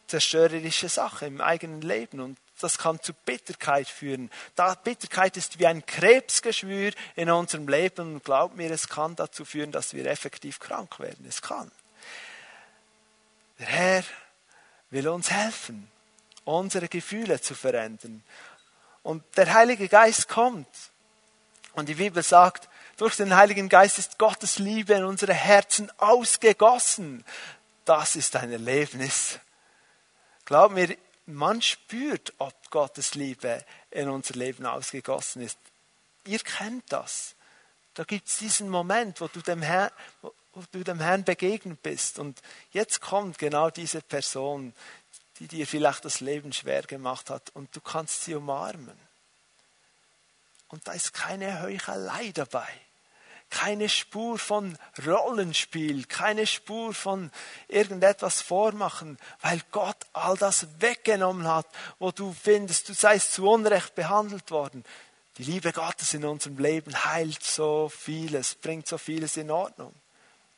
Speaker 1: zerstörerische Sache im eigenen Leben. Und das kann zu Bitterkeit führen. Da Bitterkeit ist wie ein Krebsgeschwür in unserem Leben. Und glaub mir, es kann dazu führen, dass wir effektiv krank werden. Es kann. Der Herr will uns helfen, unsere Gefühle zu verändern. Und der Heilige Geist kommt. Und die Bibel sagt, durch den Heiligen Geist ist Gottes Liebe in unsere Herzen ausgegossen. Das ist ein Erlebnis. Glaub mir, man spürt, ob Gottes Liebe in unser Leben ausgegossen ist. Ihr kennt das. Da gibt es diesen Moment, wo du dem Herrn, wo du dem Herrn begegnet bist. Und jetzt kommt genau diese Person, die dir vielleicht das Leben schwer gemacht hat und du kannst sie umarmen. Und da ist keine Heuchelei dabei, keine Spur von Rollenspiel, keine Spur von irgendetwas vormachen, weil Gott all das weggenommen hat, wo du findest, du seist zu Unrecht behandelt worden. Die Liebe Gottes in unserem Leben heilt so vieles, bringt so vieles in Ordnung.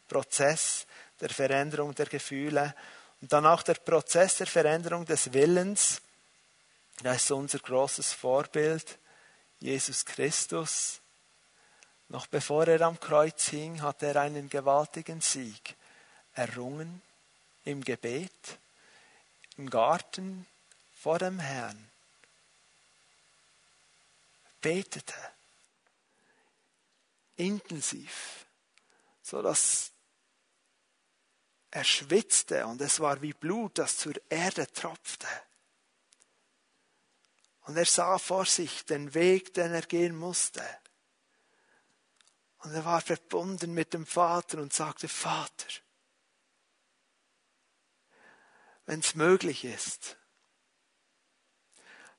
Speaker 1: Prozess der Veränderung der Gefühle und dann auch der Prozess der Veränderung des Willens. Das ist unser großes Vorbild, Jesus Christus. Noch bevor er am Kreuz hing, hat er einen gewaltigen Sieg errungen im Gebet, im Garten vor dem Herrn. Betete intensiv, so dass er schwitzte und es war wie Blut, das zur Erde tropfte. Und er sah vor sich den Weg, den er gehen musste. Und er war verbunden mit dem Vater und sagte, Vater, wenn es möglich ist,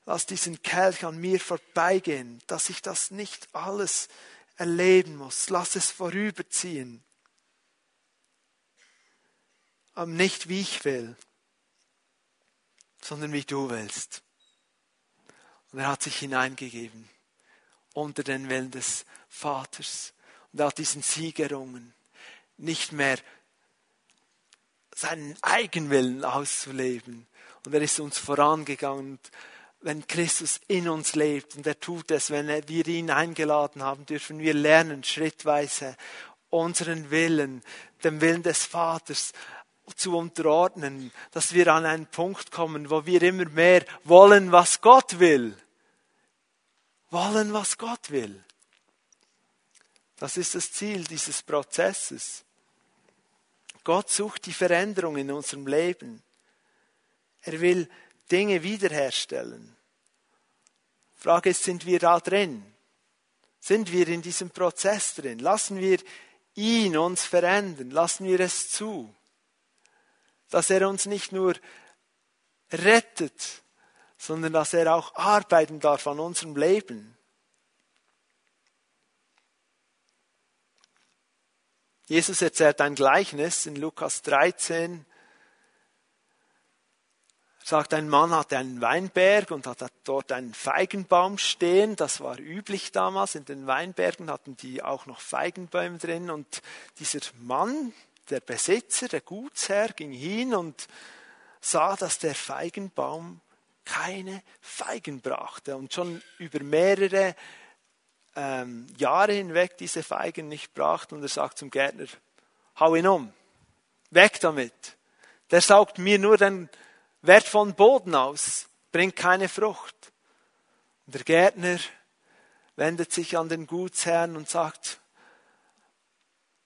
Speaker 1: lass diesen Kelch an mir vorbeigehen, dass ich das nicht alles erleben muss. Lass es vorüberziehen. Aber nicht wie ich will, sondern wie du willst. Und er hat sich hineingegeben unter den Willen des Vaters und hat diesen Sieg errungen. Nicht mehr seinen Eigenwillen auszuleben. Und er ist uns vorangegangen. wenn Christus in uns lebt und er tut es, wenn wir ihn eingeladen haben, dürfen wir lernen, schrittweise unseren Willen, dem Willen des Vaters zu unterordnen, dass wir an einen Punkt kommen, wo wir immer mehr wollen, was Gott will. Wollen, was Gott will. Das ist das Ziel dieses Prozesses. Gott sucht die Veränderung in unserem Leben. Er will Dinge wiederherstellen. Frage ist, sind wir da drin? Sind wir in diesem Prozess drin? Lassen wir ihn uns verändern? Lassen wir es zu? Dass er uns nicht nur rettet, sondern dass er auch arbeiten darf an unserem Leben. Jesus erzählt ein Gleichnis in Lukas 13. Er sagt, ein Mann hatte einen Weinberg und hatte dort einen Feigenbaum stehen. Das war üblich damals. In den Weinbergen hatten die auch noch Feigenbäume drin. Und dieser Mann, der Besitzer, der Gutsherr, ging hin und sah, dass der Feigenbaum keine Feigen brachte und schon über mehrere ähm, Jahre hinweg diese Feigen nicht brachte und er sagt zum Gärtner, hau ihn um, weg damit. Der saugt mir nur den wertvollen Boden aus, bringt keine Frucht. Und der Gärtner wendet sich an den Gutsherrn und sagt,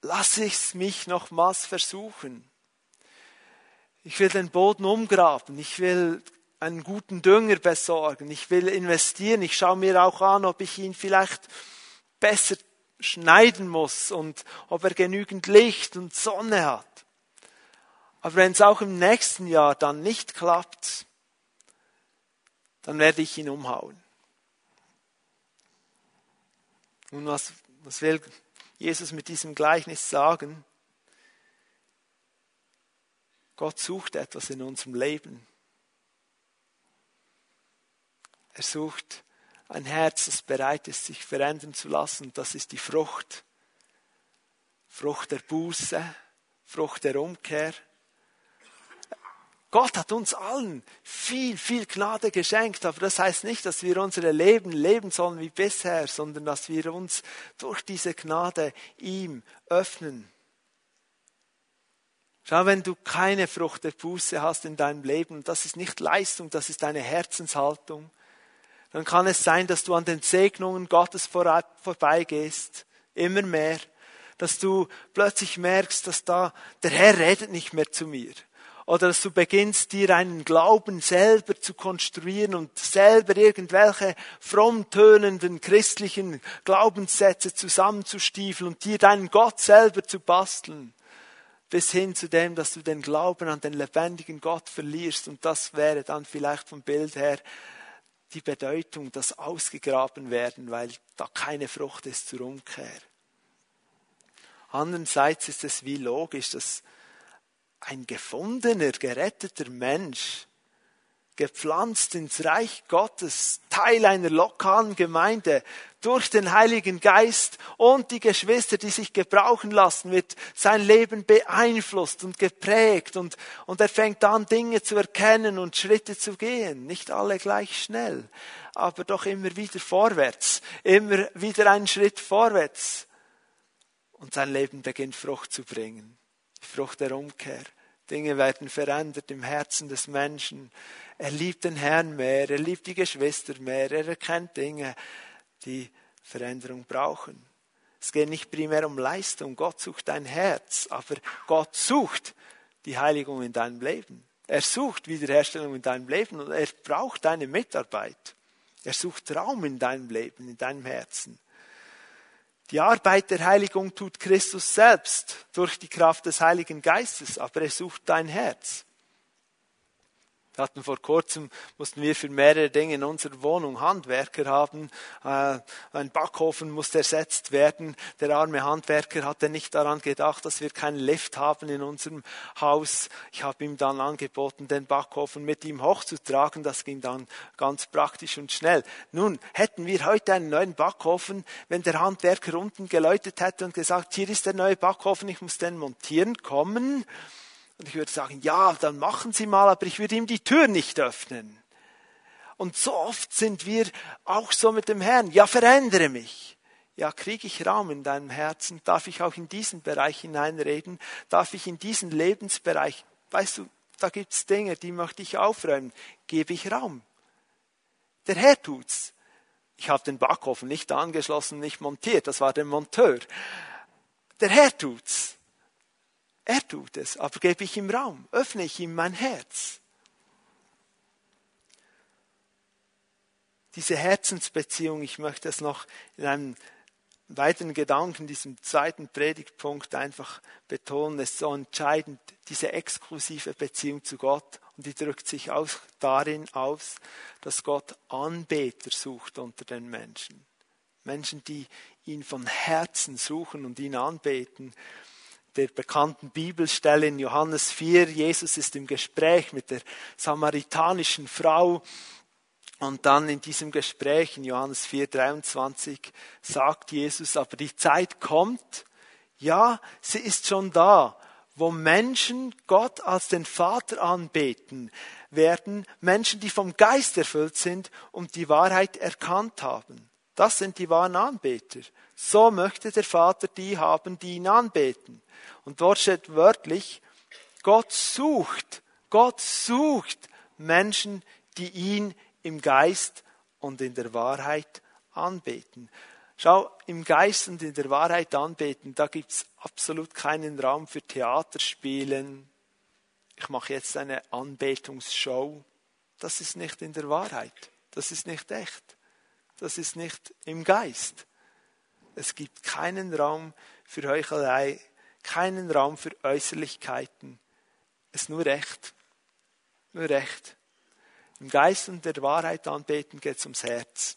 Speaker 1: lass ich's mich nochmals versuchen. Ich will den Boden umgraben, ich will einen guten Dünger besorgen, ich will investieren, ich schaue mir auch an, ob ich ihn vielleicht besser schneiden muss und ob er genügend Licht und Sonne hat. Aber wenn es auch im nächsten Jahr dann nicht klappt, dann werde ich ihn umhauen. Und was, was will Jesus mit diesem Gleichnis sagen? Gott sucht etwas in unserem Leben. Er sucht ein Herz, das bereit ist, sich verändern zu lassen. Das ist die Frucht. Frucht der Buße, Frucht der Umkehr. Gott hat uns allen viel, viel Gnade geschenkt, aber das heißt nicht, dass wir unsere Leben leben sollen wie bisher, sondern dass wir uns durch diese Gnade ihm öffnen. Schau, wenn du keine Frucht der Buße hast in deinem Leben, das ist nicht Leistung, das ist eine Herzenshaltung, dann kann es sein, dass du an den Segnungen Gottes vorbeigehst, immer mehr, dass du plötzlich merkst, dass da der Herr redet nicht mehr zu mir. Oder dass du beginnst, dir einen Glauben selber zu konstruieren und selber irgendwelche fromm tönenden christlichen Glaubenssätze zusammenzustiefeln und dir deinen Gott selber zu basteln. Bis hin zu dem, dass du den Glauben an den lebendigen Gott verlierst. Und das wäre dann vielleicht vom Bild her die Bedeutung, dass ausgegraben werden, weil da keine Frucht ist zur Umkehr. Andererseits ist es wie logisch, dass ein gefundener, geretteter Mensch gepflanzt ins Reich Gottes, Teil einer lokalen Gemeinde, durch den Heiligen Geist und die Geschwister, die sich gebrauchen lassen, wird sein Leben beeinflusst und geprägt und, und er fängt an, Dinge zu erkennen und Schritte zu gehen. Nicht alle gleich schnell, aber doch immer wieder vorwärts, immer wieder einen Schritt vorwärts. Und sein Leben beginnt Frucht zu bringen. Frucht der Umkehr. Dinge werden verändert im Herzen des Menschen. Er liebt den Herrn mehr, er liebt die Geschwister mehr, er erkennt Dinge, die Veränderung brauchen. Es geht nicht primär um Leistung. Gott sucht dein Herz, aber Gott sucht die Heiligung in deinem Leben. Er sucht Wiederherstellung in deinem Leben und er braucht deine Mitarbeit. Er sucht Raum in deinem Leben, in deinem Herzen. Die Arbeit der Heiligung tut Christus selbst durch die Kraft des Heiligen Geistes, aber er sucht dein Herz. Wir hatten vor kurzem, mussten wir für mehrere Dinge in unserer Wohnung Handwerker haben. Äh, ein Backofen musste ersetzt werden. Der arme Handwerker hatte nicht daran gedacht, dass wir keinen Lift haben in unserem Haus. Ich habe ihm dann angeboten, den Backofen mit ihm hochzutragen. Das ging dann ganz praktisch und schnell. Nun, hätten wir heute einen neuen Backofen, wenn der Handwerker unten geläutet hätte und gesagt, hier ist der neue Backofen, ich muss den montieren kommen, und ich würde sagen, ja, dann machen Sie mal, aber ich würde ihm die Tür nicht öffnen. Und so oft sind wir auch so mit dem Herrn. Ja, verändere mich. Ja, kriege ich Raum in deinem Herzen? Darf ich auch in diesen Bereich hineinreden? Darf ich in diesen Lebensbereich? Weißt du, da gibt's Dinge, die möchte ich aufräumen. Gebe ich Raum? Der Herr tut's. Ich habe den Backofen nicht angeschlossen, nicht montiert. Das war der Monteur. Der Herr tut's. Er tut es, aber gebe ich ihm Raum, öffne ich ihm mein Herz. Diese Herzensbeziehung, ich möchte es noch in einem weiteren Gedanken, diesem zweiten Predigtpunkt einfach betonen, ist so entscheidend, diese exklusive Beziehung zu Gott. Und die drückt sich auch darin aus, dass Gott Anbeter sucht unter den Menschen. Menschen, die ihn von Herzen suchen und ihn anbeten der bekannten Bibelstelle in Johannes 4. Jesus ist im Gespräch mit der samaritanischen Frau. Und dann in diesem Gespräch in Johannes 4, 23 sagt Jesus, aber die Zeit kommt, ja, sie ist schon da, wo Menschen Gott als den Vater anbeten werden, Menschen, die vom Geist erfüllt sind und die Wahrheit erkannt haben. Das sind die wahren Anbeter. So möchte der Vater die haben, die ihn anbeten. Und dort steht wörtlich, Gott sucht, Gott sucht Menschen, die ihn im Geist und in der Wahrheit anbeten. Schau, im Geist und in der Wahrheit anbeten, da gibt's absolut keinen Raum für Theaterspielen. Ich mache jetzt eine Anbetungsshow. Das ist nicht in der Wahrheit. Das ist nicht echt. Das ist nicht im Geist. Es gibt keinen Raum für Heuchelei, keinen Raum für Äußerlichkeiten. Es ist nur recht. Nur recht. Im Geist und der Wahrheit anbeten geht es ums Herz.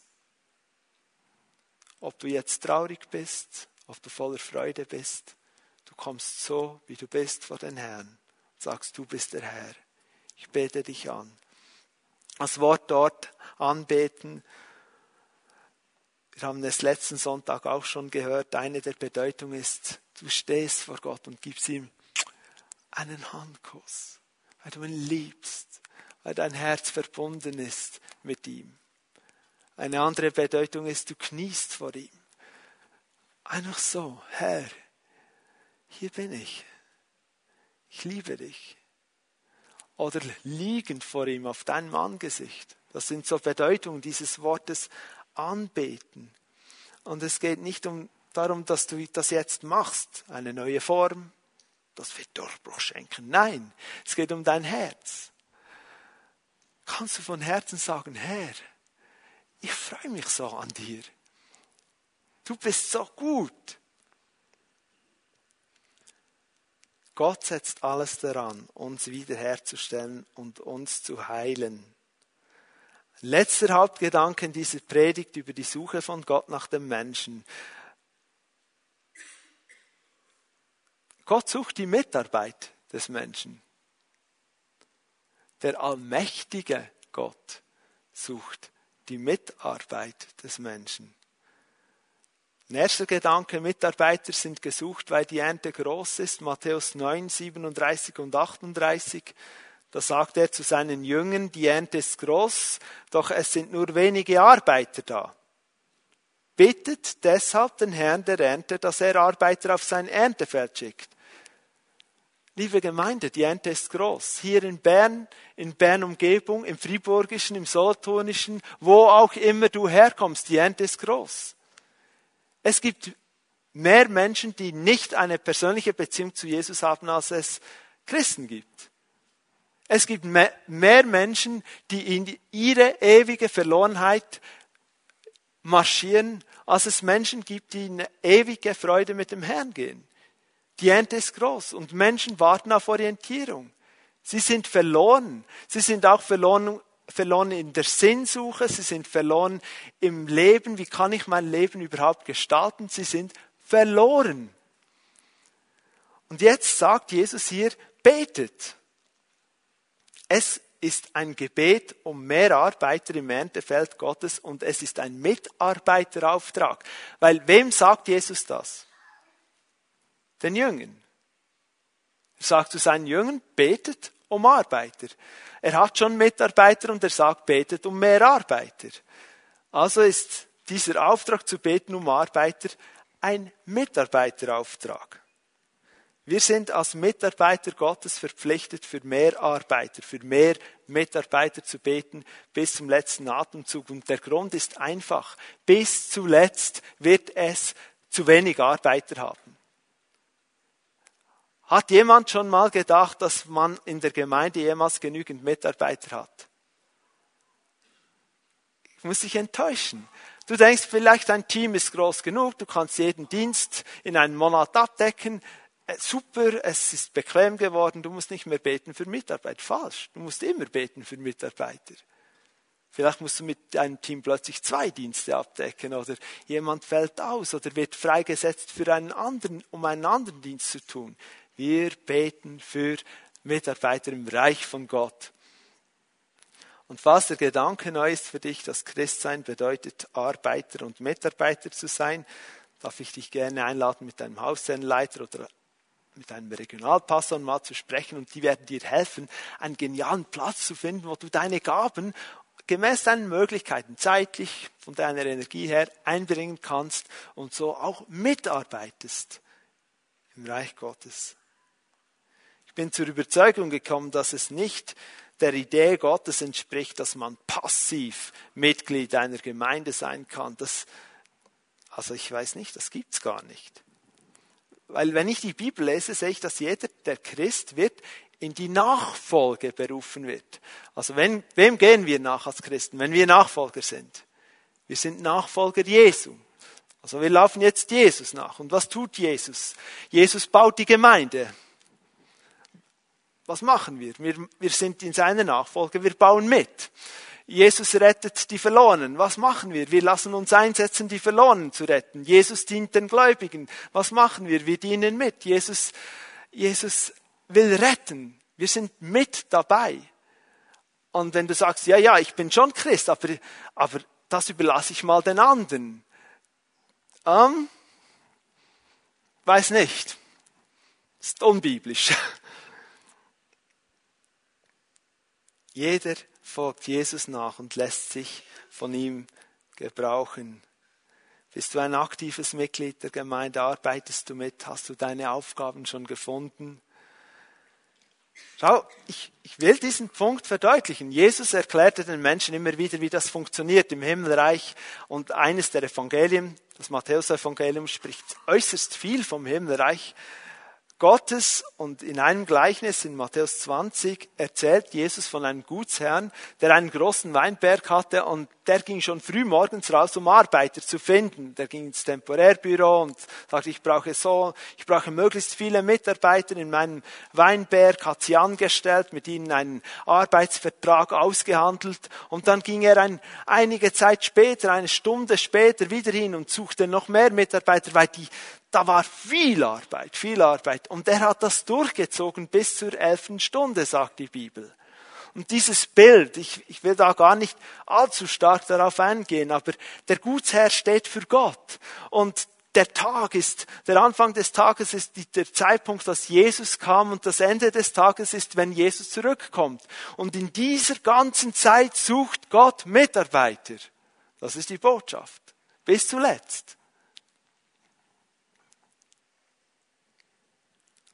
Speaker 1: Ob du jetzt traurig bist, ob du voller Freude bist, du kommst so, wie du bist vor den Herrn. Sagst, du bist der Herr. Ich bete dich an. Das Wort dort anbeten wir haben es letzten Sonntag auch schon gehört. Eine der Bedeutungen ist, du stehst vor Gott und gibst ihm einen Handkuss, weil du ihn liebst, weil dein Herz verbunden ist mit ihm. Eine andere Bedeutung ist, du kniest vor ihm. Einfach so, Herr, hier bin ich. Ich liebe dich. Oder liegend vor ihm auf deinem Angesicht. Das sind so Bedeutungen dieses Wortes anbeten. Und es geht nicht um, darum, dass du das jetzt machst, eine neue Form, das wird Durchbruch schenken. Nein, es geht um dein Herz. Kannst du von Herzen sagen, Herr, ich freue mich so an dir. Du bist so gut. Gott setzt alles daran, uns wiederherzustellen und uns zu heilen. Letzter Hauptgedanke in dieser Predigt über die Suche von Gott nach dem Menschen. Gott sucht die Mitarbeit des Menschen. Der allmächtige Gott sucht die Mitarbeit des Menschen. Nächster Gedanke, Mitarbeiter sind gesucht, weil die Ernte groß ist. Matthäus 9, 37 und 38. Da sagt er zu seinen Jüngern, die Ernte ist groß, doch es sind nur wenige Arbeiter da. Bittet deshalb den Herrn der Ernte, dass er Arbeiter auf sein Erntefeld schickt. Liebe Gemeinde, die Ernte ist groß. Hier in Bern, in Bern Umgebung, im Friburgischen, im Solothurnischen, wo auch immer du herkommst, die Ernte ist groß. Es gibt mehr Menschen, die nicht eine persönliche Beziehung zu Jesus haben, als es Christen gibt. Es gibt mehr Menschen, die in ihre ewige Verlorenheit marschieren, als es Menschen gibt, die in ewige Freude mit dem Herrn gehen. Die Ernte ist groß und Menschen warten auf Orientierung. Sie sind verloren. Sie sind auch verloren verloren in der Sinnsuche, sie sind verloren im Leben, wie kann ich mein Leben überhaupt gestalten, sie sind verloren. Und jetzt sagt Jesus hier, betet. Es ist ein Gebet um mehr Arbeiter im Erntefeld Gottes und es ist ein Mitarbeiterauftrag. Weil wem sagt Jesus das? Den Jüngern. Er sagt zu seinen Jüngern, betet um Arbeiter. Er hat schon Mitarbeiter und er sagt, betet um mehr Arbeiter. Also ist dieser Auftrag zu beten um Arbeiter ein Mitarbeiterauftrag. Wir sind als Mitarbeiter Gottes verpflichtet, für mehr Arbeiter, für mehr Mitarbeiter zu beten bis zum letzten Atemzug. Und der Grund ist einfach, bis zuletzt wird es zu wenig Arbeiter haben. Hat jemand schon mal gedacht, dass man in der Gemeinde jemals genügend Mitarbeiter hat? Ich muss dich enttäuschen. Du denkst vielleicht, dein Team ist groß genug, du kannst jeden Dienst in einem Monat abdecken. Äh, super, es ist bequem geworden, du musst nicht mehr beten für Mitarbeit. Falsch, du musst immer beten für Mitarbeiter. Vielleicht musst du mit deinem Team plötzlich zwei Dienste abdecken oder jemand fällt aus oder wird freigesetzt für einen anderen, um einen anderen Dienst zu tun. Wir beten für Mitarbeiter im Reich von Gott. Und falls der Gedanke neu ist für dich, dass Christsein bedeutet, Arbeiter und Mitarbeiter zu sein, darf ich dich gerne einladen, mit deinem Hausherrenleiter oder mit einem Regionalpastor mal zu sprechen und die werden dir helfen, einen genialen Platz zu finden, wo du deine Gaben gemäß deinen Möglichkeiten zeitlich von deiner Energie her einbringen kannst und so auch mitarbeitest im Reich Gottes bin zur Überzeugung gekommen, dass es nicht der Idee Gottes entspricht, dass man passiv Mitglied einer Gemeinde sein kann. Das, also ich weiß nicht, das gibt's gar nicht. Weil wenn ich die Bibel lese, sehe ich, dass jeder, der Christ wird, in die Nachfolge berufen wird. Also wenn, wem gehen wir nach als Christen, wenn wir Nachfolger sind? Wir sind Nachfolger Jesu. Also wir laufen jetzt Jesus nach. Und was tut Jesus? Jesus baut die Gemeinde. Was machen wir? wir? Wir sind in seiner Nachfolge, wir bauen mit. Jesus rettet die Verlorenen. Was machen wir? Wir lassen uns einsetzen, die Verlorenen zu retten. Jesus dient den Gläubigen. Was machen wir? Wir dienen mit. Jesus, Jesus will retten. Wir sind mit dabei. Und wenn du sagst, ja, ja, ich bin schon Christ, aber, aber das überlasse ich mal den anderen. Ähm, weiß nicht. Ist unbiblisch. Jeder folgt Jesus nach und lässt sich von ihm gebrauchen. Bist du ein aktives Mitglied der Gemeinde? Arbeitest du mit? Hast du deine Aufgaben schon gefunden? Schau, ich, ich will diesen Punkt verdeutlichen. Jesus erklärte den Menschen immer wieder, wie das funktioniert im Himmelreich. Und eines der Evangelien, das Matthäus-Evangelium, spricht äußerst viel vom Himmelreich. Gottes und in einem Gleichnis in Matthäus 20 erzählt Jesus von einem Gutsherrn, der einen großen Weinberg hatte und der ging schon früh morgens raus, um Arbeiter zu finden. Der ging ins Temporärbüro und sagte, ich brauche so, ich brauche möglichst viele Mitarbeiter in meinem Weinberg, hat sie angestellt, mit ihnen einen Arbeitsvertrag ausgehandelt und dann ging er ein, einige Zeit später, eine Stunde später wieder hin und suchte noch mehr Mitarbeiter, weil die da war viel Arbeit, viel Arbeit. Und er hat das durchgezogen bis zur elften Stunde, sagt die Bibel. Und dieses Bild, ich, ich will da gar nicht allzu stark darauf eingehen, aber der Gutsherr steht für Gott. Und der Tag ist, der Anfang des Tages ist der Zeitpunkt, dass Jesus kam und das Ende des Tages ist, wenn Jesus zurückkommt. Und in dieser ganzen Zeit sucht Gott Mitarbeiter. Das ist die Botschaft. Bis zuletzt.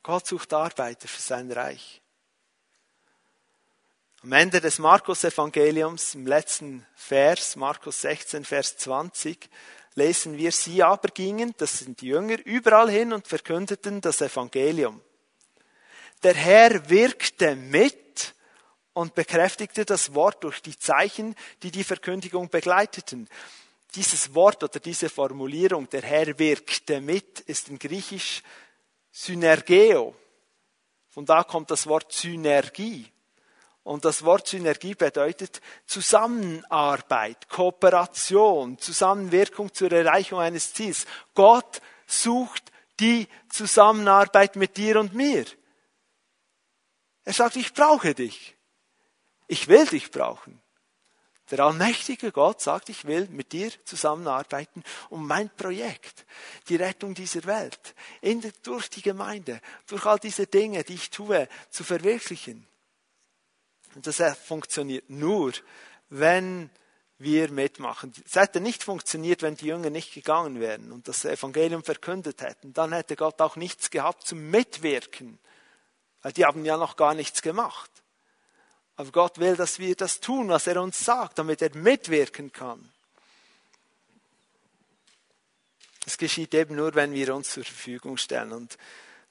Speaker 1: Gott sucht Arbeiter für sein Reich. Am Ende des Markus-Evangeliums, im letzten Vers, Markus 16, Vers 20, lesen wir, sie aber gingen, das sind die Jünger, überall hin und verkündeten das Evangelium. Der Herr wirkte mit und bekräftigte das Wort durch die Zeichen, die die Verkündigung begleiteten. Dieses Wort oder diese Formulierung, der Herr wirkte mit, ist in Griechisch Synergeo. Von da kommt das Wort Synergie. Und das Wort Synergie bedeutet Zusammenarbeit, Kooperation, Zusammenwirkung zur Erreichung eines Ziels. Gott sucht die Zusammenarbeit mit dir und mir. Er sagt, ich brauche dich. Ich will dich brauchen. Der allmächtige Gott sagt, ich will mit dir zusammenarbeiten, um mein Projekt, die Rettung dieser Welt, in, durch die Gemeinde, durch all diese Dinge, die ich tue, zu verwirklichen. Und das funktioniert nur, wenn wir mitmachen. Es hätte nicht funktioniert, wenn die Jünger nicht gegangen wären und das Evangelium verkündet hätten. Dann hätte Gott auch nichts gehabt zum Mitwirken, weil die haben ja noch gar nichts gemacht. Aber Gott will, dass wir das tun, was er uns sagt, damit er mitwirken kann. Es geschieht eben nur, wenn wir uns zur Verfügung stellen. Und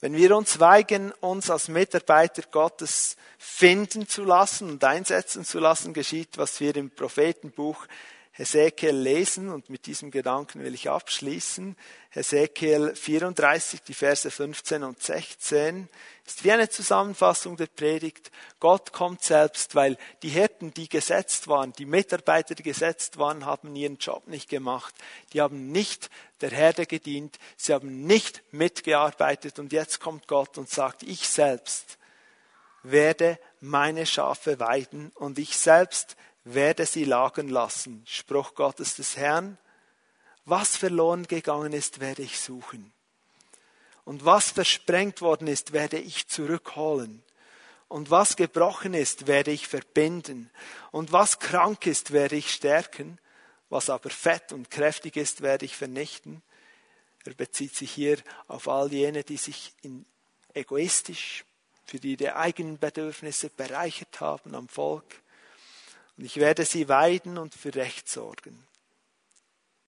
Speaker 1: wenn wir uns weigern, uns als Mitarbeiter Gottes finden zu lassen und einsetzen zu lassen, geschieht, was wir im Prophetenbuch Hesekiel lesen und mit diesem Gedanken will ich abschließen. Hesekiel 34, die Verse 15 und 16 ist wie eine Zusammenfassung der Predigt. Gott kommt selbst, weil die Hirten, die gesetzt waren, die Mitarbeiter, die gesetzt waren, haben ihren Job nicht gemacht. Die haben nicht der Herde gedient, sie haben nicht mitgearbeitet und jetzt kommt Gott und sagt, ich selbst werde meine Schafe weiden und ich selbst werde sie lagern lassen. Spruch Gottes des Herrn. Was verloren gegangen ist, werde ich suchen. Und was versprengt worden ist, werde ich zurückholen. Und was gebrochen ist, werde ich verbinden. Und was krank ist, werde ich stärken. Was aber fett und kräftig ist, werde ich vernichten. Er bezieht sich hier auf all jene, die sich in egoistisch für ihre eigenen Bedürfnisse bereichert haben am Volk und ich werde sie weiden und für Recht sorgen.